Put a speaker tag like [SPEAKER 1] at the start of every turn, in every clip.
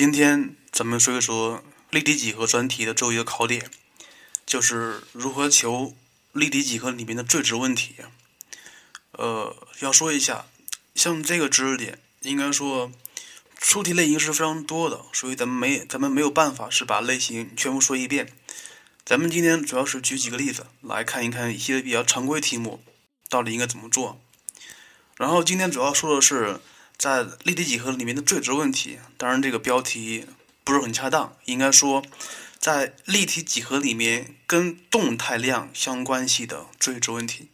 [SPEAKER 1] 今天咱们说一说立体几何专题的最后一个考点，就是如何求立体几何里面的最值问题。呃，要说一下，像这个知识点，应该说出题类型是非常多的，所以咱们没咱们没有办法是把类型全部说一遍。咱们今天主要是举几个例子来看一看一些比较常规题目到底应该怎么做。然后今天主要说的是。在立体几何里面的最值问题，当然这个标题不是很恰当，应该说在立体几何里面跟动态量相关系的最值问题。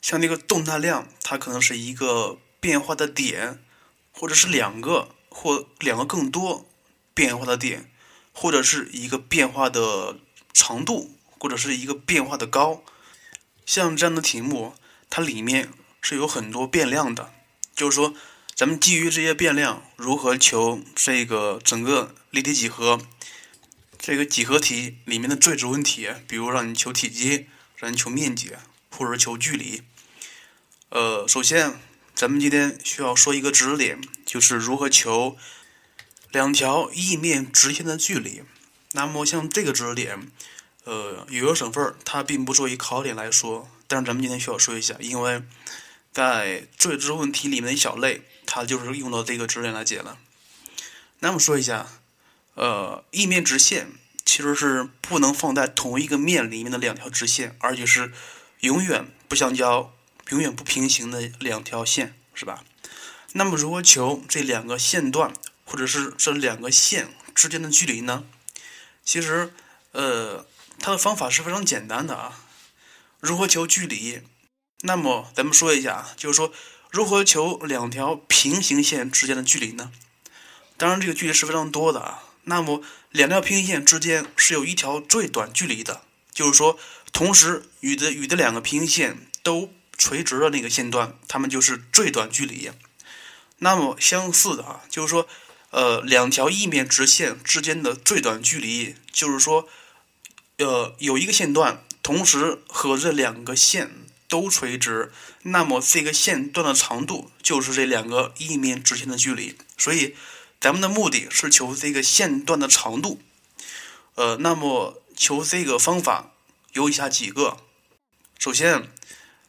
[SPEAKER 1] 像这个动态量，它可能是一个变化的点，或者是两个或两个更多变化的点，或者是一个变化的长度，或者是一个变化的高。像这样的题目，它里面是有很多变量的，就是说。咱们基于这些变量，如何求这个整个立体几何这个几何题里面的最值问题？比如让你求体积，让你求面积，或者求距离。呃，首先咱们今天需要说一个知识点，就是如何求两条异面直线的距离。那么像这个知识点，呃，有些省份它并不作为考点来说，但是咱们今天需要说一下，因为在最值问题里面的一小类。它就是用到这个知识点来解了。那么说一下，呃，异面直线其实是不能放在同一个面里面的两条直线，而且是永远不相交、永远不平行的两条线，是吧？那么如何求这两个线段或者是这两个线之间的距离呢？其实，呃，它的方法是非常简单的啊。如何求距离？那么咱们说一下啊，就是说。如何求两条平行线之间的距离呢？当然，这个距离是非常多的啊。那么，两条平行线之间是有一条最短距离的，就是说，同时与的与的两个平行线都垂直的那个线段，它们就是最短距离。那么，相似的啊，就是说，呃，两条异面直线之间的最短距离，就是说，呃，有一个线段同时和这两个线。都垂直，那么这个线段的长度就是这两个异面直线的距离。所以，咱们的目的是求这个线段的长度。呃，那么求这个方法有以下几个。首先，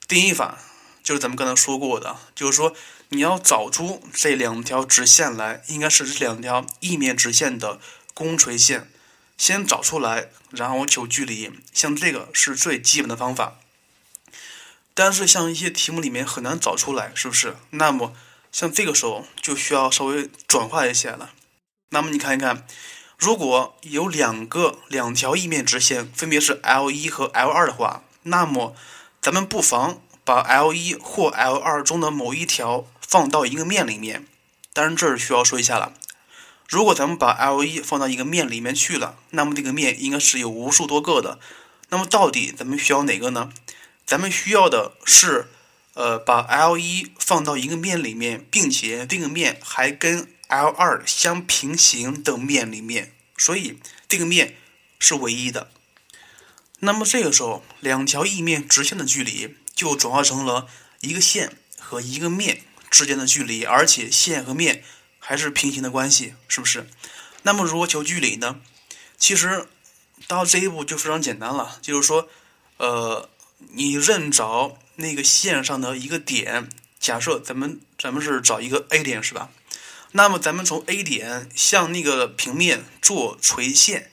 [SPEAKER 1] 定义法就是咱们刚才说过的，就是说你要找出这两条直线来，应该是这两条异面直线的公垂线，先找出来，然后求距离。像这个是最基本的方法。但是像一些题目里面很难找出来，是不是？那么像这个时候就需要稍微转化一些了。那么你看一看，如果有两个两条异面直线，分别是 L 一和 L 二的话，那么咱们不妨把 L 一或 L 二中的某一条放到一个面里面。当然这儿需要说一下了，如果咱们把 L 一放到一个面里面去了，那么这个面应该是有无数多个的。那么到底咱们需要哪个呢？咱们需要的是，呃，把 L 一放到一个面里面，并且这个面还跟 L 二相平行的面里面，所以这个面是唯一的。那么这个时候，两条异面直线的距离就转化成了一个线和一个面之间的距离，而且线和面还是平行的关系，是不是？那么如何求距离呢？其实到这一步就非常简单了，就是说，呃。你认找那个线上的一个点，假设咱们咱们是找一个 A 点是吧？那么咱们从 A 点向那个平面做垂线，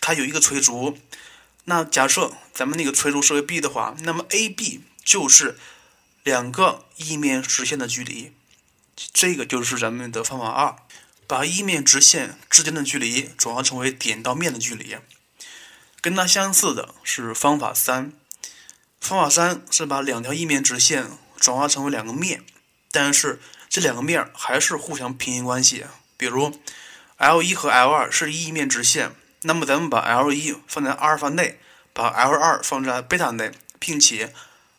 [SPEAKER 1] 它有一个垂足。那假设咱们那个垂足是为 B 的话，那么 AB 就是两个异面直线的距离。这个就是咱们的方法二，把异面直线之间的距离转化成为点到面的距离。跟它相似的是方法三。方法三是把两条异面直线转化成为两个面，但是这两个面还是互相平行关系。比如，L 一和 L 二是异面直线，那么咱们把 L 一放在阿尔法内，把 L 二放在贝塔内，并且，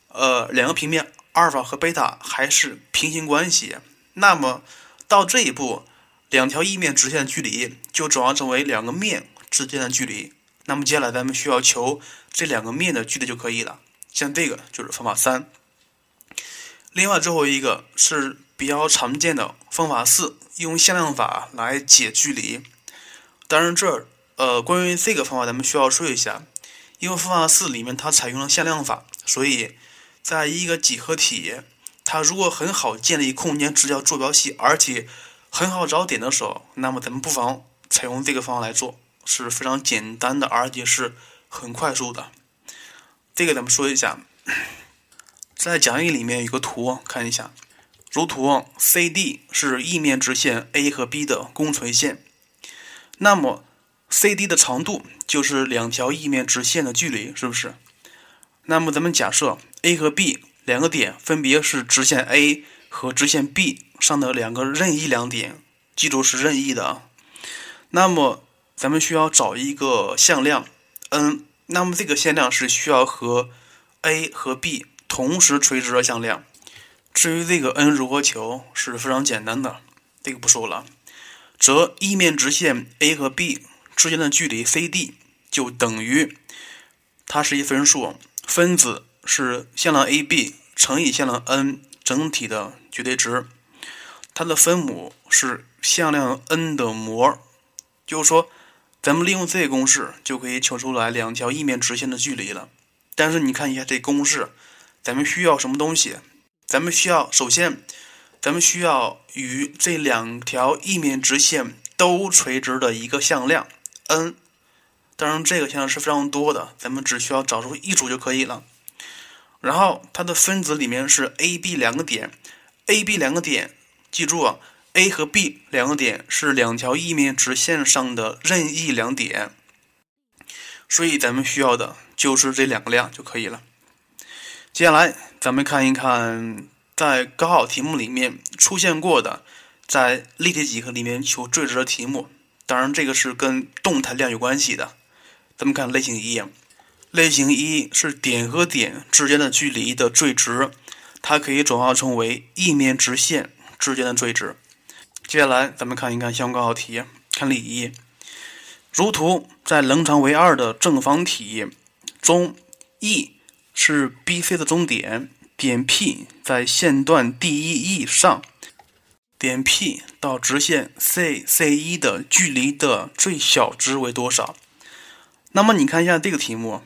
[SPEAKER 1] 呃，两个平面阿尔法和贝塔还是平行关系。那么到这一步，两条异面直线的距离就转化成为两个面之间的距离。那么接下来咱们需要求这两个面的距离就可以了。像这个就是方法三。另外最后一个是比较常见的方法四，用向量法来解距离。当然，这呃，关于这个方法，咱们需要说一下，因为方法四里面它采用了向量法，所以在一个几何体，它如果很好建立空间直角坐标系，而且很好找点的时候，那么咱们不妨采用这个方法来做，是非常简单的，而且是很快速的。这个咱们说一下，在讲义里面有个图，看一下。如图，CD 是异面直线 A 和 B 的共垂线，那么 CD 的长度就是两条异面直线的距离，是不是？那么咱们假设 A 和 B 两个点分别是直线 A 和直线 B 上的两个任意两点，记住是任意的啊。那么咱们需要找一个向量 n，那么这个向量是需要和 A 和 B 同时垂直的向量。至于这个 n 如何求是非常简单的，这个不说了。则异面直线 A 和 B 之间的距离 CD 就等于，它是一分数，分子是向量 AB 乘以向量 n 整体的绝对值，它的分母是向量 n 的模。就是说，咱们利用这个公式就可以求出来两条异面直线的距离了。但是你看一下这公式，咱们需要什么东西？咱们需要首先，咱们需要与这两条异面直线都垂直的一个向量 n，当然这个向量是非常多的，咱们只需要找出一组就可以了。然后它的分子里面是 A、B 两个点，A、B 两个点，记住啊，A 和 B 两个点是两条异面直线上的任意两点，所以咱们需要的就是这两个量就可以了。接下来，咱们看一看在高考题目里面出现过的，在立体几何里面求最值的题目。当然，这个是跟动态量有关系的。咱们看类型一，类型一是点和点之间的距离的最值，它可以转化成为异面直线之间的最值。接下来，咱们看一看相关高考题，看例一，如图，在棱长为二的正方体中，E。是 B、C 的中点，点 P 在线段 DEE 上，点 P 到直线 C、C1 的距离的最小值为多少？那么你看一下这个题目，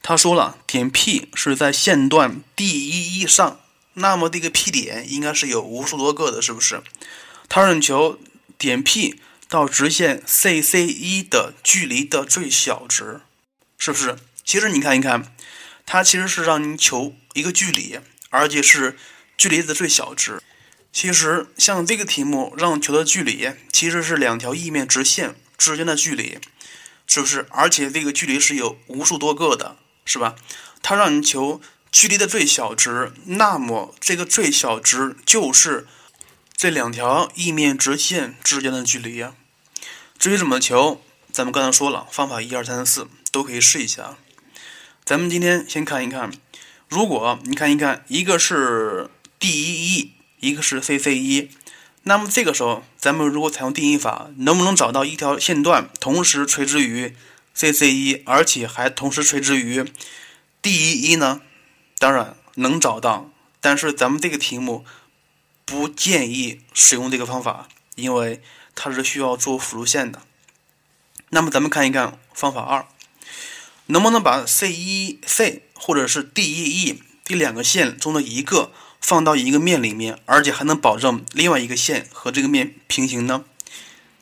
[SPEAKER 1] 他说了，点 P 是在线段 DEE 上，那么这个 P 点应该是有无数多个的，是不是？他让你求点 P 到直线 CC1 的距离的最小值，是不是？其实你看一看。它其实是让你求一个距离，而且是距离的最小值。其实像这个题目让求的距离，其实是两条异面直线之间的距离，是不是？而且这个距离是有无数多个的，是吧？它让你求距离的最小值，那么这个最小值就是这两条异面直线之间的距离呀。至于怎么求，咱们刚才说了，方法一二三四都可以试一下。咱们今天先看一看，如果你看一看，一个是 DEE，一个是 CC1，那么这个时候，咱们如果采用定义法，能不能找到一条线段同时垂直于 CC1，而且还同时垂直于 DEE 呢？当然能找到，但是咱们这个题目不建议使用这个方法，因为它是需要做辅助线的。那么咱们看一看方法二。能不能把 C 一 C 或者是 D E E 这两个线中的一个放到一个面里面，而且还能保证另外一个线和这个面平行呢？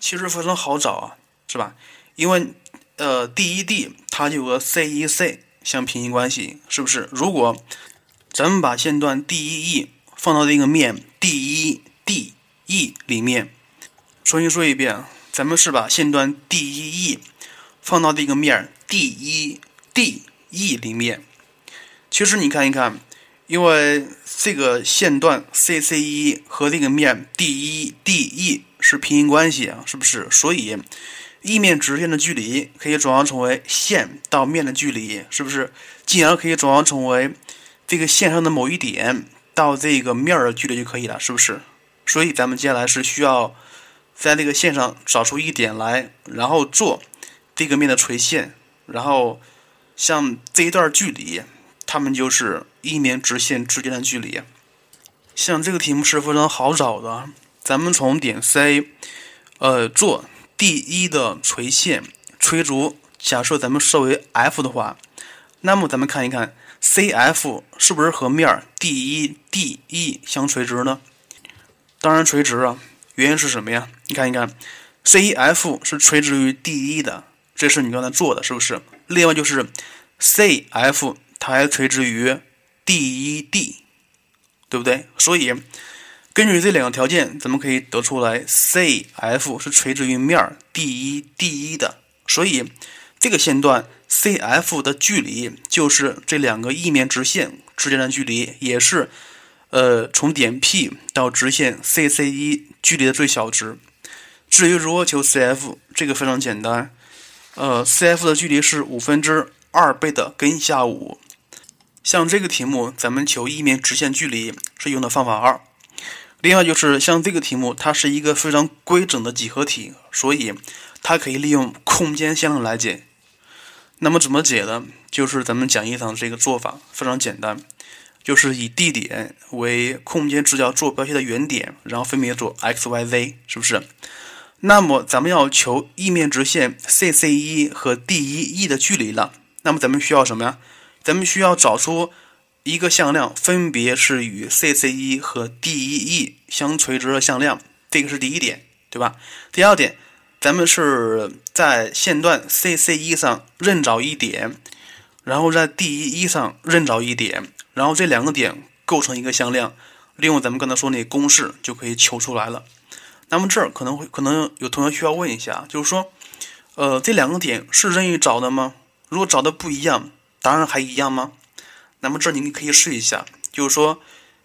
[SPEAKER 1] 其实非常好找啊，是吧？因为呃 D E D 它就和 C 一 C 相平行关系，是不是？如果咱们把线段 D E E 放到这个面 D E D E 里面，重新说一遍，咱们是把线段 D E E 放到这个面 D 一 D E 里面，其实你看一看，因为这个线段 C C 一和这个面 D 一 D E 是平行关系啊，是不是？所以异面直线的距离可以转化成为线到面的距离，是不是？进而可以转化成为这个线上的某一点到这个面的距离就可以了，是不是？所以咱们接下来是需要在这个线上找出一点来，然后做这个面的垂线。然后，像这一段距离，它们就是一面直线之间的距离。像这个题目是非常好找的，咱们从点 C，呃，做第一的垂线垂足，假设咱们设为 F 的话，那么咱们看一看 CF 是不是和面 D1、DE 相垂直呢？当然垂直啊，原因是什么呀？你看一看，CF 是垂直于 D1 的，这是你刚才做的，是不是？另外就是 CF 它还垂直于 D1D。对不对？所以根据这两个条件，咱们可以得出来，CF 是垂直于面 D1 D1 的。所以这个线段 CF 的距离就是这两个异面直线之间的距离，也是呃从点 P 到直线 CC1 距离的最小值。至于如何求 CF，这个非常简单，呃，CF 的距离是五分之二倍的根下五。像这个题目，咱们求异面直线距离是用的方法二。另外就是像这个题目，它是一个非常规整的几何体，所以它可以利用空间向量来解。那么怎么解呢？就是咱们讲义上这个做法非常简单，就是以 D 点为空间直角坐标系的原点，然后分别做 x、y、z，是不是？那么咱们要求异面直线 CC1 和 D1E 的距离了，那么咱们需要什么呀？咱们需要找出一个向量，分别是与 CC1 和 DEE 相垂直的向量，这个是第一点，对吧？第二点，咱们是在线段 CCE 上任找一点，然后在 DEE 上任找一点，然后这两个点构成一个向量，利用咱们刚才说那公式就可以求出来了。那么这儿可能会可能有同学需要问一下，就是说，呃，这两个点是任意找的吗？如果找的不一样？答案还一样吗？那么这你可以试一下，就是说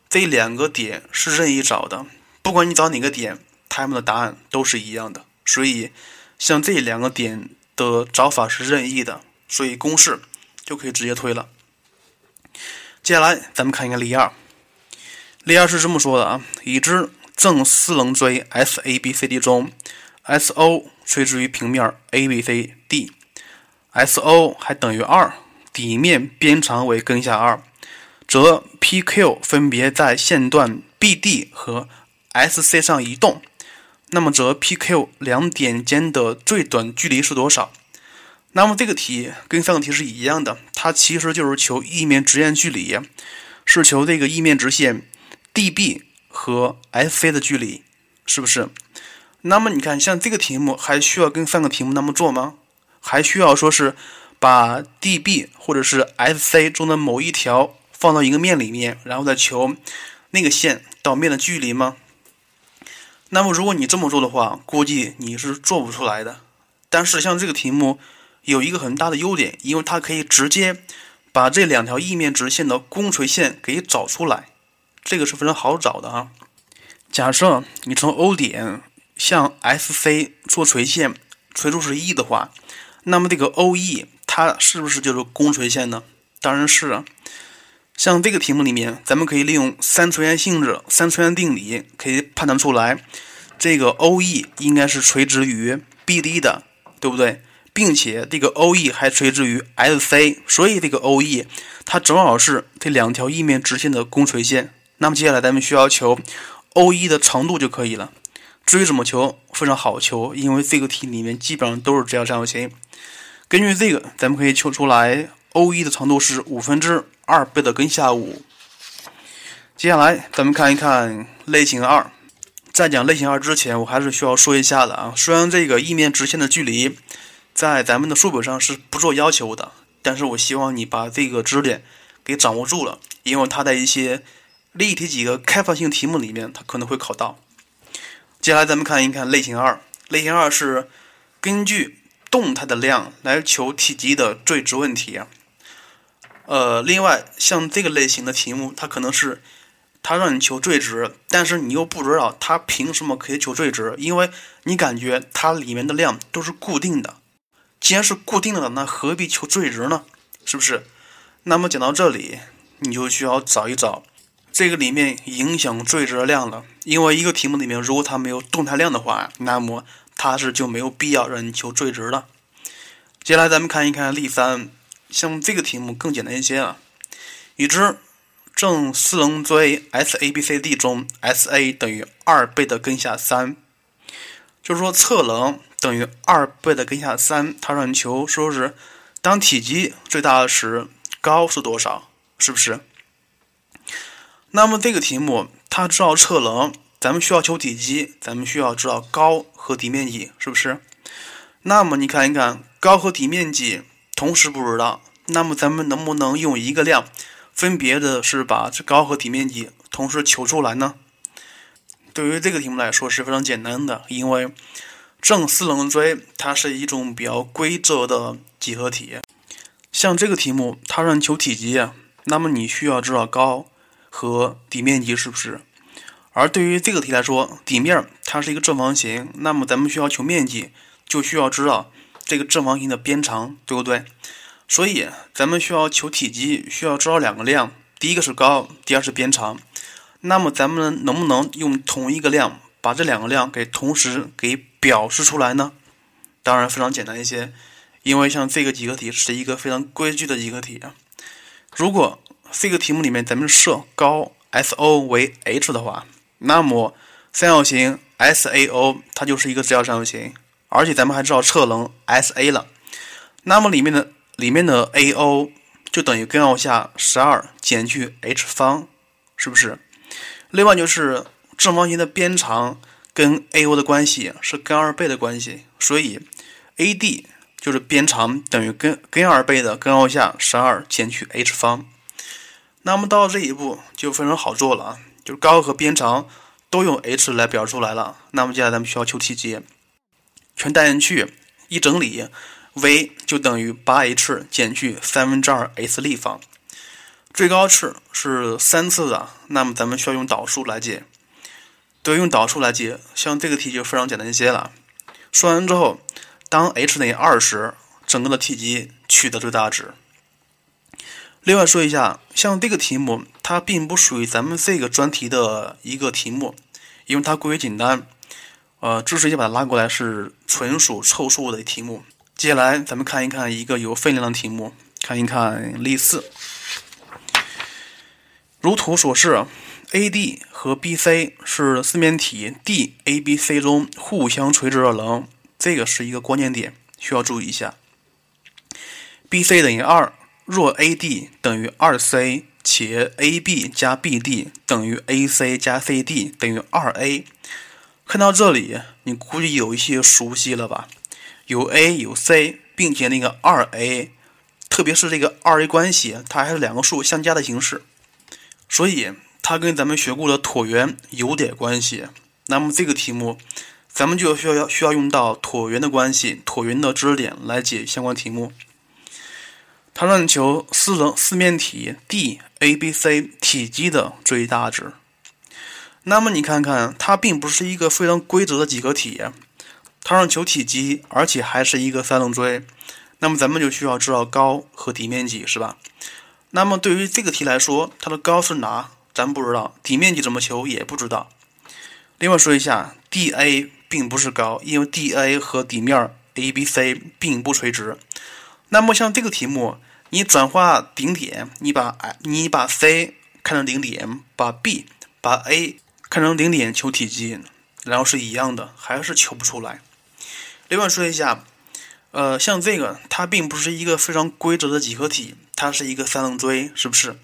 [SPEAKER 1] 这两个点是任意找的，不管你找哪个点，它们的答案都是一样的。所以像这两个点的找法是任意的，所以公式就可以直接推了。接下来咱们看一个例二，例二是这么说的啊：已知正四棱锥 SABCD 中，SO 垂直于平面 ABCD，SO 还等于二。底面边长为根下二，则 PQ 分别在线段 BD 和 SC 上移动，那么则 PQ 两点间的最短距离是多少？那么这个题跟上个题是一样的，它其实就是求异面直线距离，是求这个异面直线 DB 和 FC 的距离，是不是？那么你看，像这个题目还需要跟上个题目那么做吗？还需要说是？把 DB 或者是 FC 中的某一条放到一个面里面，然后再求那个线到面的距离吗？那么如果你这么做的话，估计你是做不出来的。但是像这个题目有一个很大的优点，因为它可以直接把这两条异面直线的公垂线给找出来，这个是非常好找的啊。假设你从 O 点向 SC 做垂线，垂度是 E 的话，那么这个 OE。它是不是就是公垂线呢？当然是啊。像这个题目里面，咱们可以利用三垂线性质、三垂线定理，可以判断出来，这个 OE 应该是垂直于 BD 的，对不对？并且这个 OE 还垂直于 SC，所以这个 OE 它正好是这两条异面直线的公垂线。那么接下来咱们需要求 OE 的长度就可以了。至于怎么求，非常好求，因为这个题里面基本上都是直角三角形。根据这个，咱们可以求出来，OE 的长度是五分之二倍的根下五。接下来，咱们看一看类型二。在讲类型二之前，我还是需要说一下的啊。虽然这个异面直线的距离在咱们的书本上是不做要求的，但是我希望你把这个知识点给掌握住了，因为它在一些立体几个开放性题目里面，它可能会考到。接下来，咱们看一看类型二。类型二是根据。动态的量来求体积的最值问题，呃，另外像这个类型的题目，它可能是它让你求最值，但是你又不知道它凭什么可以求最值，因为你感觉它里面的量都是固定的。既然是固定的，那何必求最值呢？是不是？那么讲到这里，你就需要找一找这个里面影响最值的量了，因为一个题目里面如果它没有动态量的话，那么。它是就没有必要让你求最值了。接下来咱们看一看例三，像这个题目更简单一些啊。已知正四棱锥 SABCD 中，SA 等于二倍的根下三，就是说侧棱等于二倍的根下三。它让你求说是当体积最大的时，高是多少？是不是？那么这个题目它知道侧棱，咱们需要求体积，咱们需要知道高和底面积，是不是？那么你看一看高和底面积同时不知道，那么咱们能不能用一个量？分别的是把这高和底面积同时求出来呢？对于这个题目来说是非常简单的，因为正四棱锥它是一种比较规则的几何体。像这个题目，它让你求体积，那么你需要知道高和底面积是不是？而对于这个题来说，底面它是一个正方形，那么咱们需要求面积，就需要知道这个正方形的边长，对不对？所以，咱们需要求体积，需要知道两个量，第一个是高，第二是边长。那么，咱们能不能用同一个量把这两个量给同时给表示出来呢？当然非常简单一些，因为像这个几何体是一个非常规矩的几何体啊。如果这个题目里面咱们设高 SO 为 h 的话，那么三角形 SAO 它就是一个直角三角形，而且咱们还知道侧棱 SA 了，那么里面的。里面的 AO 就等于根号下十二减去 h 方，是不是？另外就是正方形的边长跟 AO 的关系是根二倍的关系，所以 AD 就是边长等于根根二倍的根号下十二减去 h 方。那么到这一步就非常好做了啊，就是高和边长都用 h 来表示出来了。那么接下来咱们需要求体积，全带进去一整理。v 就等于八 h 减去三分之二 s 立方，最高次是三次的，那么咱们需要用导数来解。对，用导数来解，像这个题就非常简单一些了。说完之后，当 h 等于二时，整个的体积取得最大值。另外说一下，像这个题目，它并不属于咱们这个专题的一个题目，因为它过于简单。呃，直接把它拉过来是纯属凑数的题目。接下来，咱们看一看一个有分量的题目，看一看例四。如图所示，AD 和 BC 是四面体 DABC 中互相垂直的棱，这个是一个关键点，需要注意一下。BC 等于二，若 AD 等于二 C，且 AB 加 BD 等于 AC 加 CD 等于二 A，看到这里，你估计有一些熟悉了吧？有 a 有 c，并且那个二 a，特别是这个二 a 关系，它还是两个数相加的形式，所以它跟咱们学过的椭圆有点关系。那么这个题目，咱们就需要要需要用到椭圆的关系、椭圆的知识点来解相关题目。它让你求四棱四面体 DABC 体积的最大值。那么你看看，它并不是一个非常规则的几何体。它让求体积，而且还是一个三棱锥，那么咱们就需要知道高和底面积，是吧？那么对于这个题来说，它的高是哪？咱不知道，底面积怎么求也不知道。另外说一下，DA 并不是高，因为 DA 和底面 ABC 并不垂直。那么像这个题目，你转化顶点，你把你把 C 看成顶点，把 B 把 A 看成顶点求体积，然后是一样的，还是求不出来。另外说一下，呃，像这个，它并不是一个非常规则的几何体，它是一个三棱锥，是不是？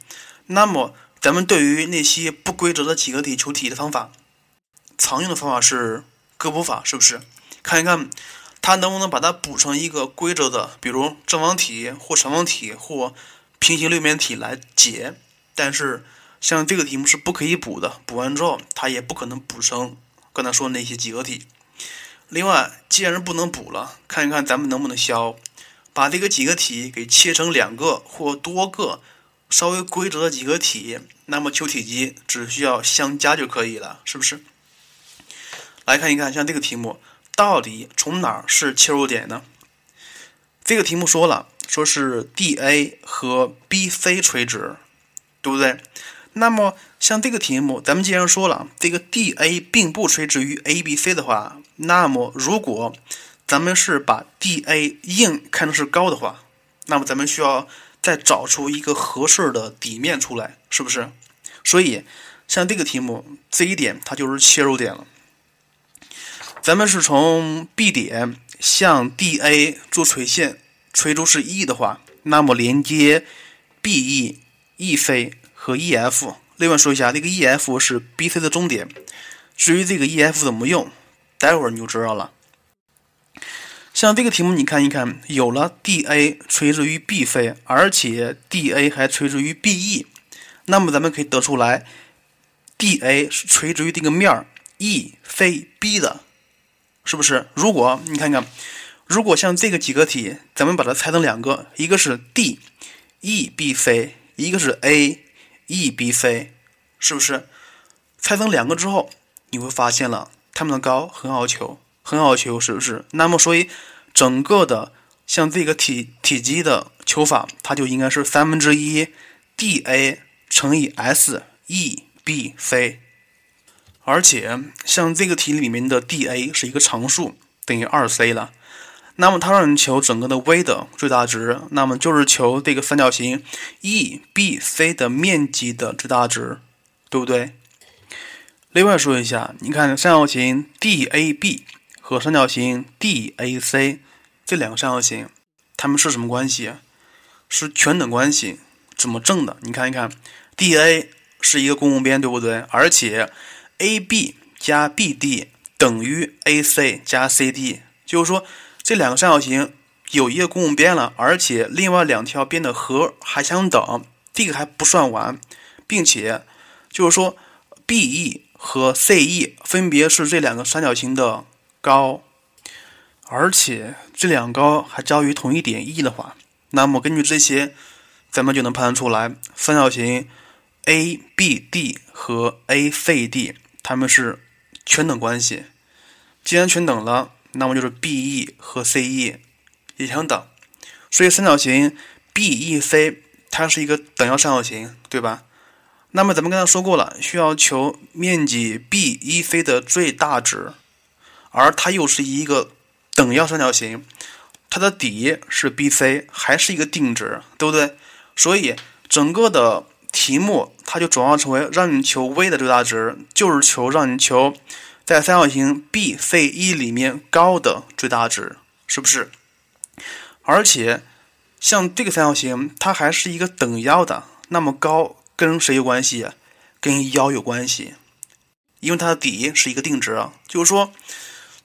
[SPEAKER 1] 那么，咱们对于那些不规则的几何体求体积的方法，常用的方法是割补法，是不是？看一看它能不能把它补成一个规则的，比如正方体或长方体或平行六面体来解。但是，像这个题目是不可以补的，补完之后它也不可能补成刚才说那些几何体。另外，既然不能补了，看一看咱们能不能消，把这个几何体给切成两个或多个稍微规则的几何体，那么求体积只需要相加就可以了，是不是？来看一看，像这个题目，到底从哪儿是切入点呢？这个题目说了，说是 DA 和 BC 垂直，对不对？那么像这个题目，咱们既然说了这个 DA 并不垂直于 ABC 的话，那么如果咱们是把 DA 硬看成是高的话，那么咱们需要再找出一个合适的底面出来，是不是？所以像这个题目，这一点它就是切入点了。咱们是从 B 点向 DA 做垂线，垂足是 E 的话，那么连接 BE、EC 和 EF。另外说一下，这个 EF 是 BC 的终点。至于这个 EF 怎么用，待会儿你就知道了。像这个题目，你看一看，有了 DA 垂直于 BC，而且 DA 还垂直于 BE，那么咱们可以得出来，DA 是垂直于这个面儿 ECB 的，是不是？如果你看看，如果像这个几个题，咱们把它拆成两个，一个是 DEBC，一个是 A EBC，是不是？拆成两个之后，你会发现了，它们的高很好求。很好求，是不是？那么，所以整个的像这个体体积的求法，它就应该是三分之一 dA 乘以 SEBC。而且，像这个题里面的 dA 是一个常数，等于二 c 了。那么，它让你求整个的 v 的最大值，那么就是求这个三角形 EBC 的面积的最大值，对不对？另外说一下，你看三角形 DAB。和三角形 DAC 这两个三角形，它们是什么关系？是全等关系。怎么证的？你看一看，DA 是一个公共边，对不对？而且 AB 加 BD 等于 AC 加 CD，就是说这两个三角形有一个公共边了，而且另外两条边的和还相等。这个还不算完，并且就是说 BE 和 CE 分别是这两个三角形的。高，而且这两高还交于同一点 E 的话，那么根据这些，咱们就能判断出来，三角形 ABD 和 ACD 它们是全等关系。既然全等了，那么就是 BE 和 CE 也相等，所以三角形 BEC 它是一个等腰三角形，对吧？那么咱们刚才说过了，需要求面积 BEC 的最大值。而它又是一个等腰三角形，它的底是 BC，还是一个定值，对不对？所以整个的题目它就转化成为让你求 v 的最大值，就是求让你求在三角形 BCE 里面高的最大值，是不是？而且像这个三角形，它还是一个等腰的，那么高跟谁有关系？跟腰有关系，因为它的底是一个定值，就是说。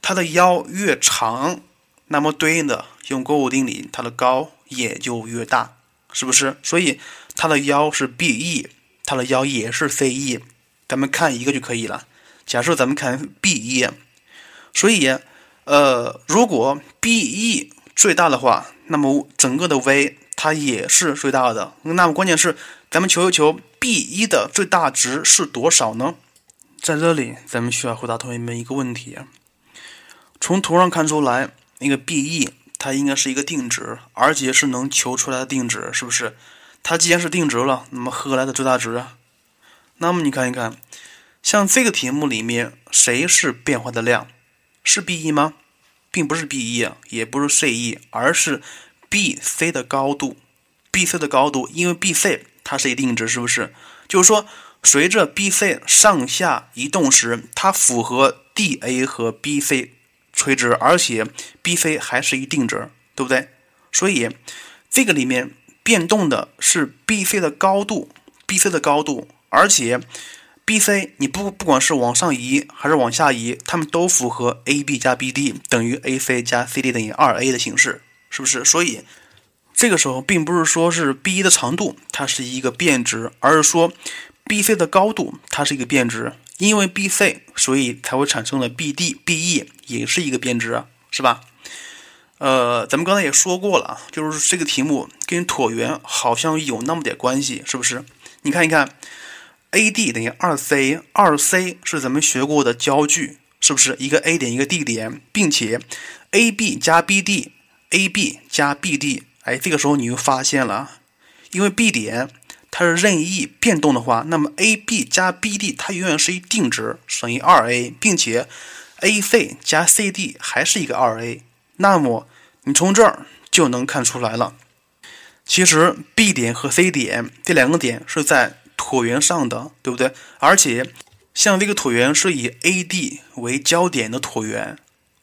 [SPEAKER 1] 它的腰越长，那么对应的用勾股定理，它的高也就越大，是不是？所以它的腰是 BE，它的腰也是 CE，咱们看一个就可以了。假设咱们看 BE，所以呃，如果 BE 最大的话，那么整个的 V 它也是最大的。那么关键是咱们求一求 BE 的最大值是多少呢？在这里，咱们需要回答同学们一个问题。从图上看出来，那个 BE 它应该是一个定值，而且是能求出来的定值，是不是？它既然是定值了，那么何来的最大值啊？那么你看一看，像这个题目里面，谁是变化的量？是 BE 吗？并不是 BE，也不是 CE，而是 BC 的高度。BC 的高度，因为 BC 它是一定值，是不是？就是说，随着 BC 上下移动时，它符合 DA 和 BC。垂直，而且 BC 还是一定值，对不对？所以这个里面变动的是 BC 的高度，BC 的高度，而且 BC 你不不管是往上移还是往下移，它们都符合 AB 加 BD 等于 AC 加 CD 等于 2A 的形式，是不是？所以这个时候并不是说是 B 的长度它是一个变值，而是说 BC 的高度它是一个变值。因为 BC，所以才会产生了 BD，BE 也是一个变值，是吧？呃，咱们刚才也说过了，就是这个题目跟椭圆好像有那么点关系，是不是？你看一看，AD 等于二 C，二 C 是咱们学过的焦距，是不是？一个 A 点，一个 D 点，并且 AB 加 BD，AB 加 BD，哎，这个时候你又发现了，因为 B 点。它是任意变动的话，那么 AB 加 BD 它永远是一定值，等于二 A，并且 AC 加 CD 还是一个二 A。那么你从这儿就能看出来了，其实 B 点和 C 点这两个点是在椭圆上的，对不对？而且像这个椭圆是以 AD 为焦点的椭圆，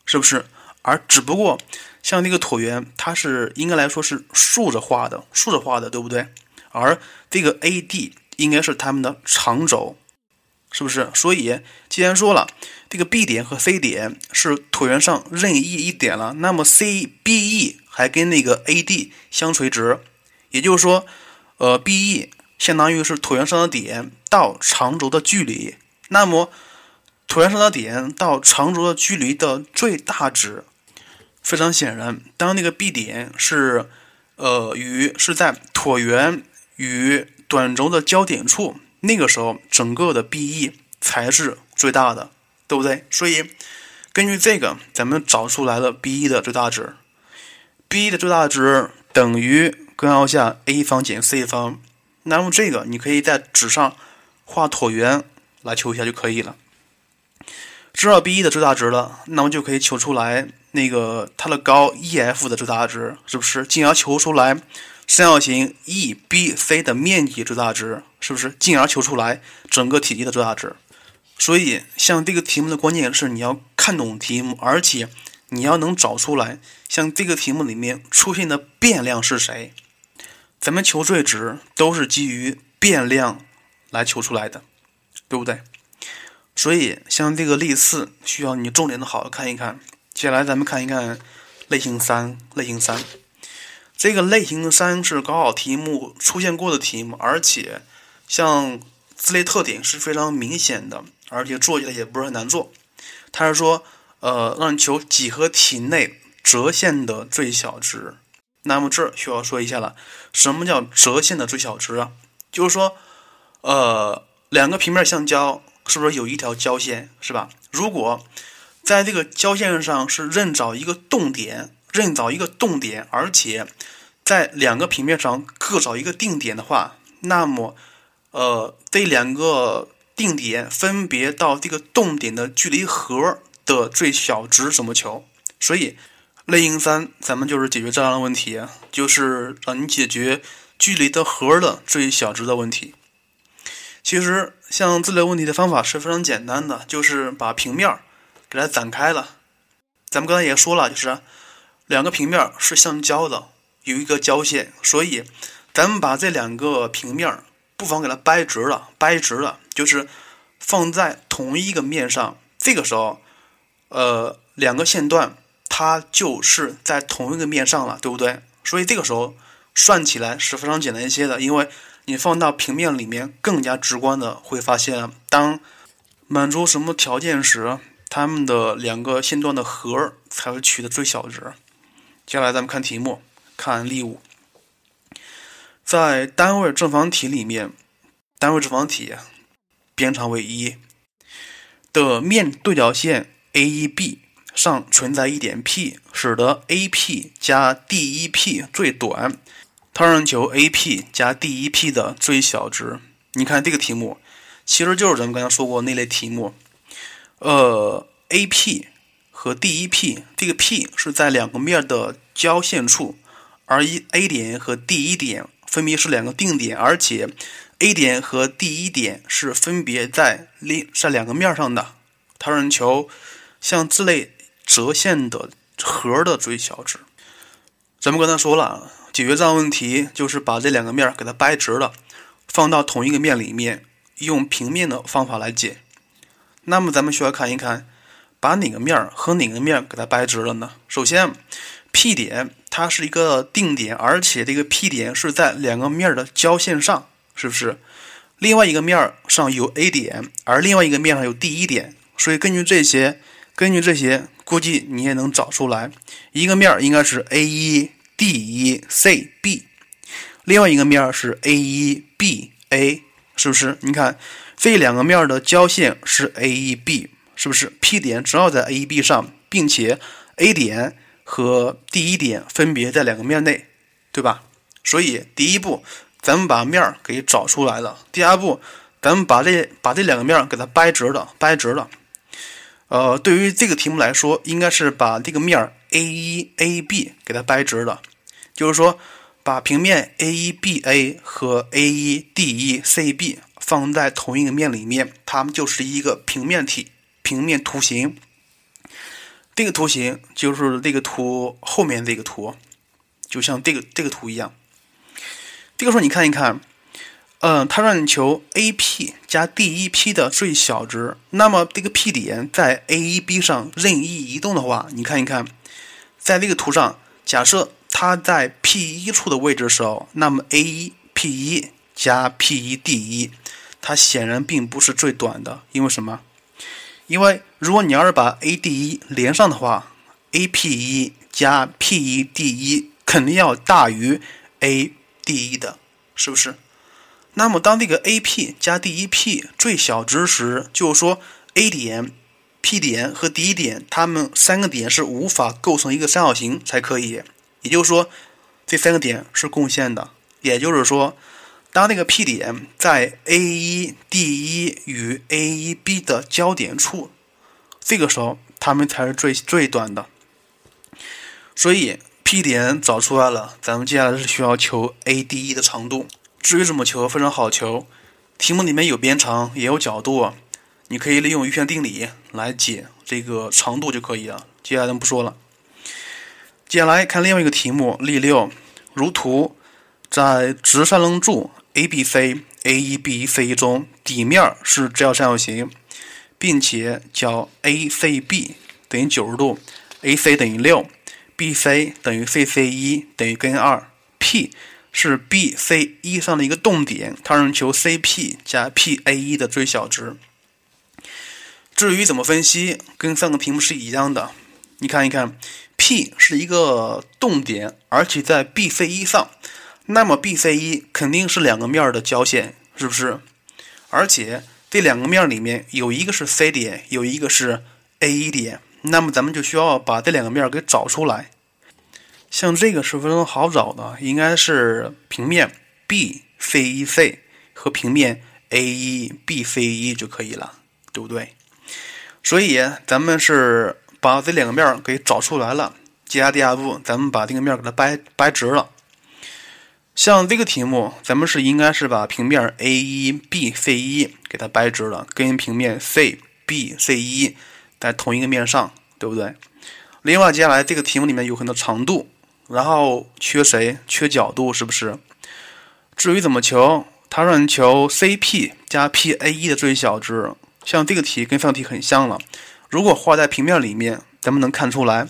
[SPEAKER 1] 是不是？而只不过像这个椭圆，它是应该来说是竖着画的，竖着画的，对不对？而这个 AD 应该是它们的长轴，是不是？所以既然说了这个 B 点和 C 点是椭圆上任意一点了，那么 CBE 还跟那个 AD 相垂直，也就是说，呃，BE 相当于是椭圆上的点到长轴的距离，那么椭圆上的点到长轴的距离的最大值，非常显然，当那个 B 点是呃与是在椭圆。与短轴的交点处，那个时候整个的 BE 才是最大的，对不对？所以根据这个，咱们找出来了 BE 的最大值。BE 的最大值等于根号下 a 方减 c 方。那么这个你可以在纸上画椭圆来求一下就可以了。知道 BE 的最大值了，那么就可以求出来那个它的高 EF 的最大值，是不是？进而求出来。三角形 E B C 的面积最大值是不是？进而求出来整个体积的最大值。所以，像这个题目的关键是你要看懂题目，而且你要能找出来，像这个题目里面出现的变量是谁。咱们求最值都是基于变量来求出来的，对不对？所以，像这个例四需要你重点的好好看一看。接下来咱们看一看类型三，类型三。这个类型三是高考题目出现过的题目，而且像字类特点是非常明显的，而且做起来也不是很难做。它是说，呃，让你求几何体内折线的最小值。那么这需要说一下了，什么叫折线的最小值啊？就是说，呃，两个平面相交，是不是有一条交线，是吧？如果在这个交线上是任找一个动点。任找一个动点，而且在两个平面上各找一个定点的话，那么，呃，这两个定点分别到这个动点的距离和的最小值怎么求？所以类型三咱们就是解决这样的问题，就是让你解决距离的和的最小值的问题。其实像这类问题的方法是非常简单的，就是把平面给它展开了。咱们刚才也说了，就是。两个平面是相交的，有一个交线，所以咱们把这两个平面不妨给它掰直了，掰直了就是放在同一个面上。这个时候，呃，两个线段它就是在同一个面上了，对不对？所以这个时候算起来是非常简单一些的，因为你放到平面里面更加直观的会发现，当满足什么条件时，它们的两个线段的和才会取得最小值。接下来咱们看题目，看例五，在单位正方体里面，单位正方体边长为一的面对角线 AEB 上存在一点 P，使得 AP 加 DEP 最短，它让求 AP 加 DEP 的最小值。你看这个题目，其实就是咱们刚才说过那类题目，呃，AP。和 DEP 这个 P 是在两个面的交线处，而一 A 点和 D 一点分别是两个定点，而且 A 点和 D 一点是分别在另在两个面上的。它让求像这类折线的和的最小值。咱们刚才说了，解决这样问题就是把这两个面给它掰直了，放到同一个面里面，用平面的方法来解。那么咱们需要看一看。把哪个面和哪个面给它掰直了呢？首先，P 点它是一个定点，而且这个 P 点是在两个面的交线上，是不是？另外一个面上有 A 点，而另外一个面上有 D 一点，所以根据这些，根据这些，估计你也能找出来，一个面应该是 A 一 D 一 C B，另外一个面是 A 一 B A，是不是？你看这两个面的交线是 A 一 B。是不是 P 点正好在 A、B 上，并且 A 点和 D 一点分别在两个面内，对吧？所以第一步，咱们把面给找出来了。第二步，咱们把这把这两个面给它掰直了，掰直了。呃，对于这个题目来说，应该是把这个面 A 一、A、B 给它掰直了，就是说，把平面 A1BA 和 A1DECB 放在同一个面里面，它们就是一个平面体、平面图形。这个图形就是这个图后面这个图，就像这个这个图一样。这个时候你看一看，嗯，它让你求 AP 加 DEP 的最小值，那么这个 P 点在 A1B 上任意移动的话，你看一看，在这个图上，假设它在 P1 处的位置的时候，那么 A1 P1 加 P1 D1，它显然并不是最短的，因为什么？因为如果你要是把 A D 一连上的话，A P 一加 P1 D1 肯定要大于 A D 一的，是不是？那么当这个 A P 加 D1P 最小值时，就是说 A 点、P 点和 D 点，它们三个点是无法构成一个三角形才可以。也就是说，这三个点是共线的。也就是说。当那个 P 点在 A1、D1 与 A1、B 的交点处，这个时候它们才是最最短的。所以 P 点找出来了，咱们接下来是需要求 AD1 的长度。至于怎么求，非常好求，题目里面有边长，也有角度，你可以利用余弦定理来解这个长度就可以了。接下来咱不说了。接下来看另外一个题目，例六，如图，在直三棱柱。A B C A 一 B 一 C 一中，底面是直角三角形，并且角 A C B 等于九十度，A C 等于六，B C 等于 C C 一等于根二，P 是 B C 一上的一个动点，它让求 C P 加 P A 一的最小值。至于怎么分析，跟上个题目是一样的。你看一看，P 是一个动点，而且在 B C 一上。那么 B、C、一肯定是两个面的交线，是不是？而且这两个面里面有一个是 C 点，有一个是 A 一点。那么咱们就需要把这两个面给找出来。像这个是非常好找的，应该是平面 B、C、一 C 和平面 A 一 B、C 一就可以了，对不对？所以咱们是把这两个面给找出来了。接下来第二步，咱们把这个面给它掰掰直了。像这个题目，咱们是应该是把平面 A 一 B C 一给它掰直了，跟平面 C B C 一在同一个面上，对不对？另外，接下来这个题目里面有很多长度，然后缺谁？缺角度，是不是？至于怎么求，它让你求 C P 加 P A 一的最小值。像这个题跟上题很像了，如果画在平面里面，咱们能看出来。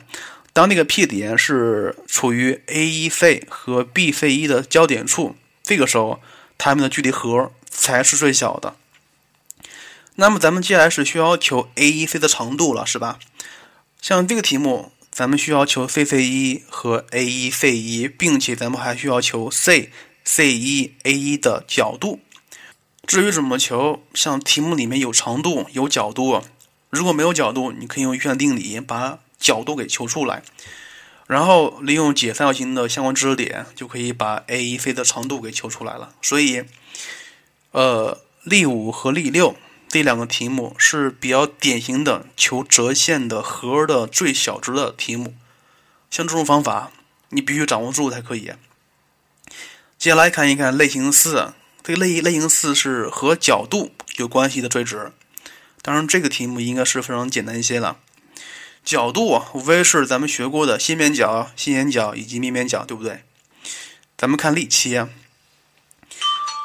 [SPEAKER 1] 当那个 P 点是处于 A1C 和 BC1 的交点处，这个时候它们的距离和才是最小的。那么咱们接下来是需要求 AEC 的长度了，是吧？像这个题目，咱们需要求 C C 一和 A1C1，并且咱们还需要求 C C 一 A1 的角度。至于怎么求，像题目里面有长度有角度，如果没有角度，你可以用余弦定理把。角度给求出来，然后利用解三角形的相关知识点，就可以把 A1C 的长度给求出来了。所以，呃，例五和例六这两个题目是比较典型的求折线的和的最小值的题目。像这种方法，你必须掌握住才可以。接下来看一看类型四，这个类类型四是和角度有关系的最值。当然，这个题目应该是非常简单一些了。角度，无非是咱们学过的线面角、心眼角以及面面角，对不对？咱们看例七，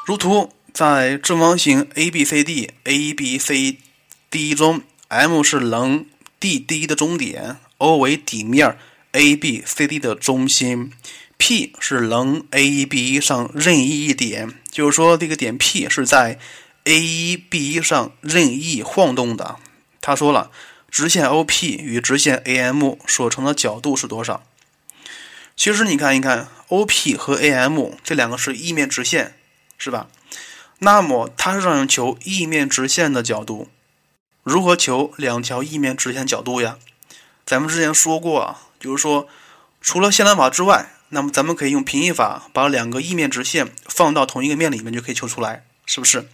[SPEAKER 1] 如图，在正方形 ABCD ABCD 中，M 是棱 DD 的中点，O 为底面 ABCD 的中心，P 是棱 A1B1 上任意一点，就是说这个点 P 是在 A1B1 上任意晃动的。他说了。直线 OP 与直线 AM 所成的角度是多少？其实你看一看，OP 和 AM 这两个是异面直线，是吧？那么它是让人求异面直线的角度，如何求两条异面直线角度呀？咱们之前说过啊，就是说除了线段法之外，那么咱们可以用平移法把两个异面直线放到同一个面里面就可以求出来，是不是？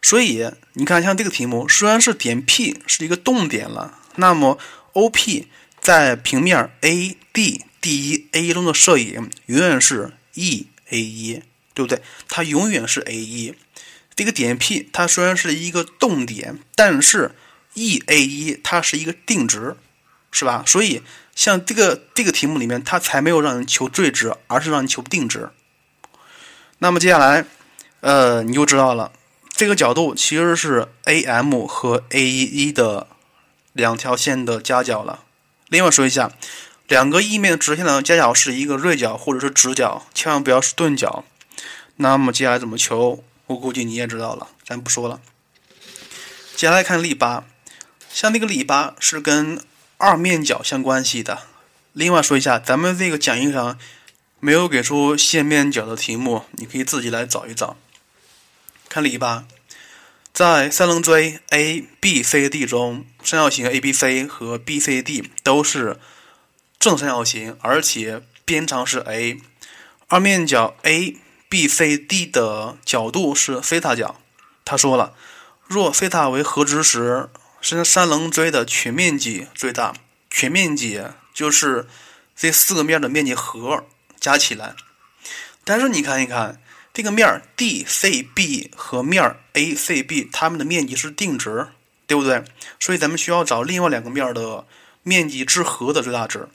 [SPEAKER 1] 所以你看，像这个题目，虽然是点 P 是一个动点了，那么 OP 在平面 A D D 一 A 中的摄影永远是 E A 一，对不对？它永远是 A 一。这个点 P 它虽然是一个动点，但是 E A 一它是一个定值，是吧？所以像这个这个题目里面，它才没有让你求最值，而是让你求定值。那么接下来，呃，你就知道了，这个角度其实是 A M 和 A 一一的两条线的夹角了。另外说一下，两个异面直线的夹角是一个锐角或者是直角，千万不要是钝角。那么接下来怎么求？我估计你也知道了，咱不说了。接下来看例八，像那个例八是跟二面角相关系的。另外说一下，咱们这个讲义上没有给出线面角的题目，你可以自己来找一找。看例八，在三棱锥 A B C D 中，三角形 A B C 和 B C D 都是正三角形，而且边长是 a，二面角 A。B、C、D 的角度是西塔角。他说了，若西塔为和值时，是三棱锥的全面积最大。全面积就是这四个面的面积和加起来。但是你看一看，这个面 DCB 和面 ACB，它们的面积是定值，对不对？所以咱们需要找另外两个面的面积之和的最大值。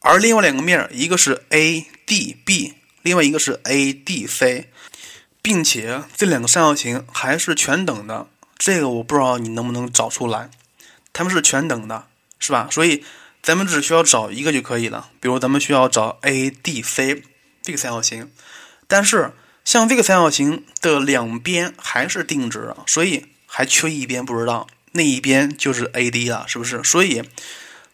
[SPEAKER 1] 而另外两个面，一个是 ADB。另外一个是 ADC，并且这两个三角形还是全等的，这个我不知道你能不能找出来，它们是全等的，是吧？所以咱们只需要找一个就可以了。比如咱们需要找 ADC 这个三角形，但是像这个三角形的两边还是定值，所以还缺一边不知道，那一边就是 AD 了，是不是？所以。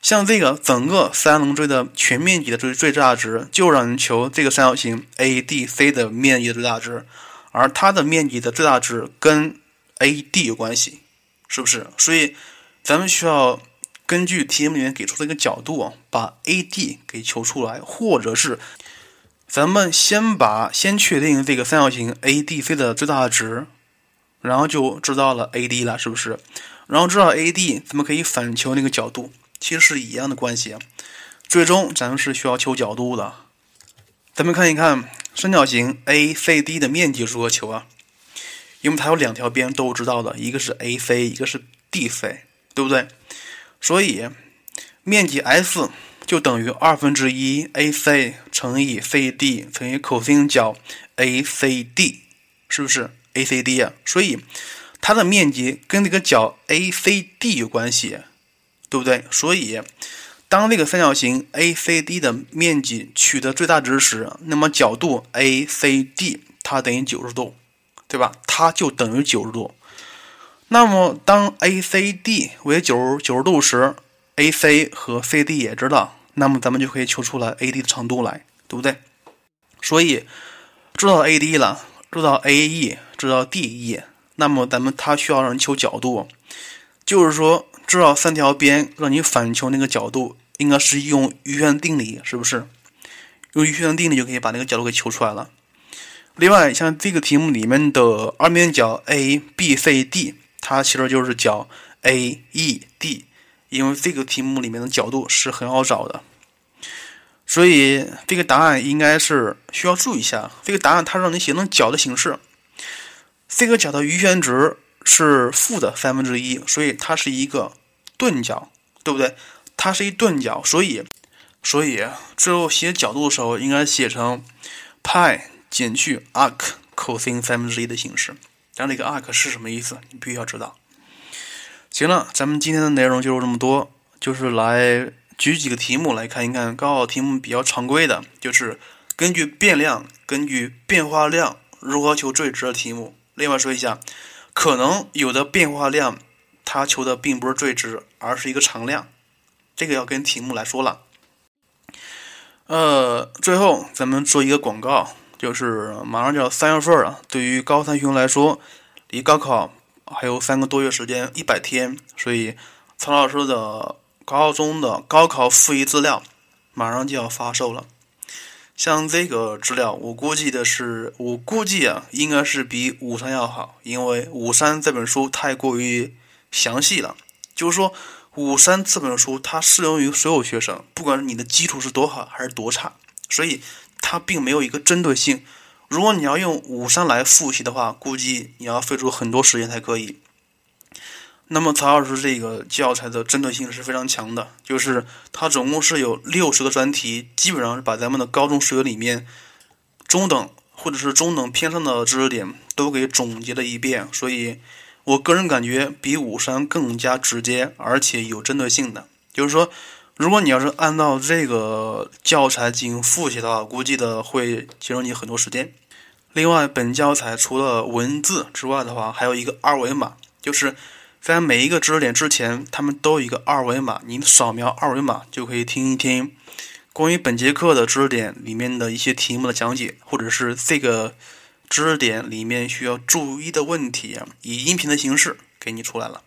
[SPEAKER 1] 像这个整个三棱锥的全面积的最最大值，就让人求这个三角形 ADC 的面积的最大值，而它的面积的最大值跟 AD 有关系，是不是？所以咱们需要根据题目里面给出的一个角度，把 AD 给求出来，或者是咱们先把先确定这个三角形 ADC 的最大值，然后就知道了 AD 了，是不是？然后知道 AD，咱们可以反求那个角度。其实是一样的关系，最终咱们是需要求角度的。咱们看一看三角形 ACD 的面积如何求啊？因为它有两条边都知道的，一个是 AC，一个是 DC，对不对？所以面积 S 就等于二分之一 AC 乘以 CD 乘以 cos 角 ACD，是不是 ACD 啊？所以它的面积跟这个角 ACD 有关系。对不对？所以，当这个三角形 ACD 的面积取得最大值时，那么角度 ACD 它等于九十度，对吧？它就等于九十度。那么，当 ACD 为九九十度时，AC 和 CD 也知道，那么咱们就可以求出来 AD 的长度来，对不对？所以，知道 AD 了，知道 AE，知道 DE，那么咱们它需要让人求角度，就是说。知道三条边让你反求那个角度，应该是用余弦定理，是不是？用余弦定理就可以把那个角度给求出来了。另外，像这个题目里面的二面角 ABCD，它其实就是角 AED，因为这个题目里面的角度是很好找的。所以这个答案应该是需要注意一下，这个答案它让你写成角的形式，这个角的余弦值。是负的三分之一，所以它是一个钝角，对不对？它是一钝角，所以，所以最后写角度的时候应该写成派减去 arc cos 三分之一的形式。但这个 arc 是什么意思？你必须要知道。行了，咱们今天的内容就是这么多，就是来举几个题目来看一看高考题目比较常规的，就是根据变量、根据变化量如何求最值的题目。另外说一下。可能有的变化量，它求的并不是最值，而是一个常量，这个要跟题目来说了。呃，最后咱们做一个广告，就是马上就要三月份了，对于高三学生来说，离高考还有三个多月时间，一百天，所以曹老师的高中的高考复习资料马上就要发售了。像这个资料，我估计的是，我估计啊，应该是比五三要好，因为五三这本书太过于详细了。就是说，五三这本书它适用于所有学生，不管你的基础是多好还是多差，所以它并没有一个针对性。如果你要用五三来复习的话，估计你要费出很多时间才可以。那么曹老师这个教材的针对性是非常强的，就是它总共是有六十个专题，基本上是把咱们的高中数学里面中等或者是中等偏上的知识点都给总结了一遍，所以我个人感觉比五三更加直接，而且有针对性的。就是说，如果你要是按照这个教材进行复习的话，估计的会节省你很多时间。另外，本教材除了文字之外的话，还有一个二维码，就是。在每一个知识点之前，他们都有一个二维码，您扫描二维码就可以听一听关于本节课的知识点里面的一些题目的讲解，或者是这个知识点里面需要注意的问题，以音频的形式给你出来了。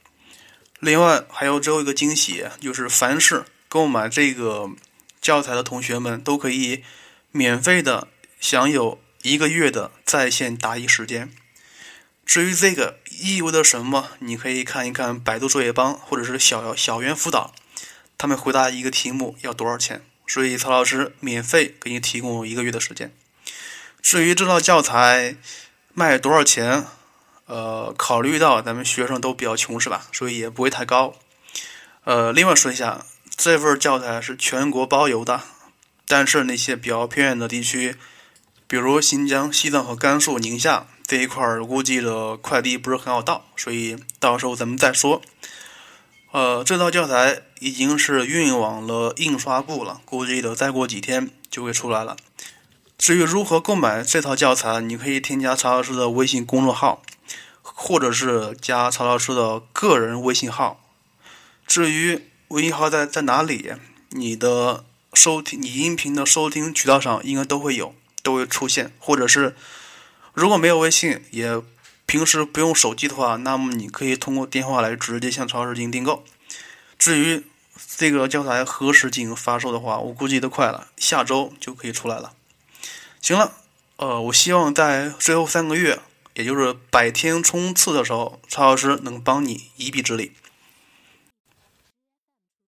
[SPEAKER 1] 另外，还有最后一个惊喜，就是凡是购买这个教材的同学们，都可以免费的享有一个月的在线答疑时间。至于这个意味着什么，你可以看一看百度作业帮或者是小小猿辅导，他们回答一个题目要多少钱。所以曹老师免费给你提供一个月的时间。至于这套教材卖多少钱，呃，考虑到咱们学生都比较穷是吧？所以也不会太高。呃，另外说一下，这份教材是全国包邮的，但是那些比较偏远的地区，比如新疆、西藏和甘肃、宁夏。这一块儿估计的快递不是很好到，所以到时候咱们再说。呃，这套教材已经是运往了印刷部了，估计的再过几天就会出来了。至于如何购买这套教材，你可以添加曹老师的微信公众号，或者是加曹老师的个人微信号。至于微信号在在哪里，你的收听你音频的收听渠道上应该都会有，都会出现，或者是。如果没有微信，也平时不用手机的话，那么你可以通过电话来直接向超市进行订购。至于这个教材何时进行发售的话，我估计都快了，下周就可以出来了。行了，呃，我希望在最后三个月，也就是百天冲刺的时候，曹老师能帮你一臂之力。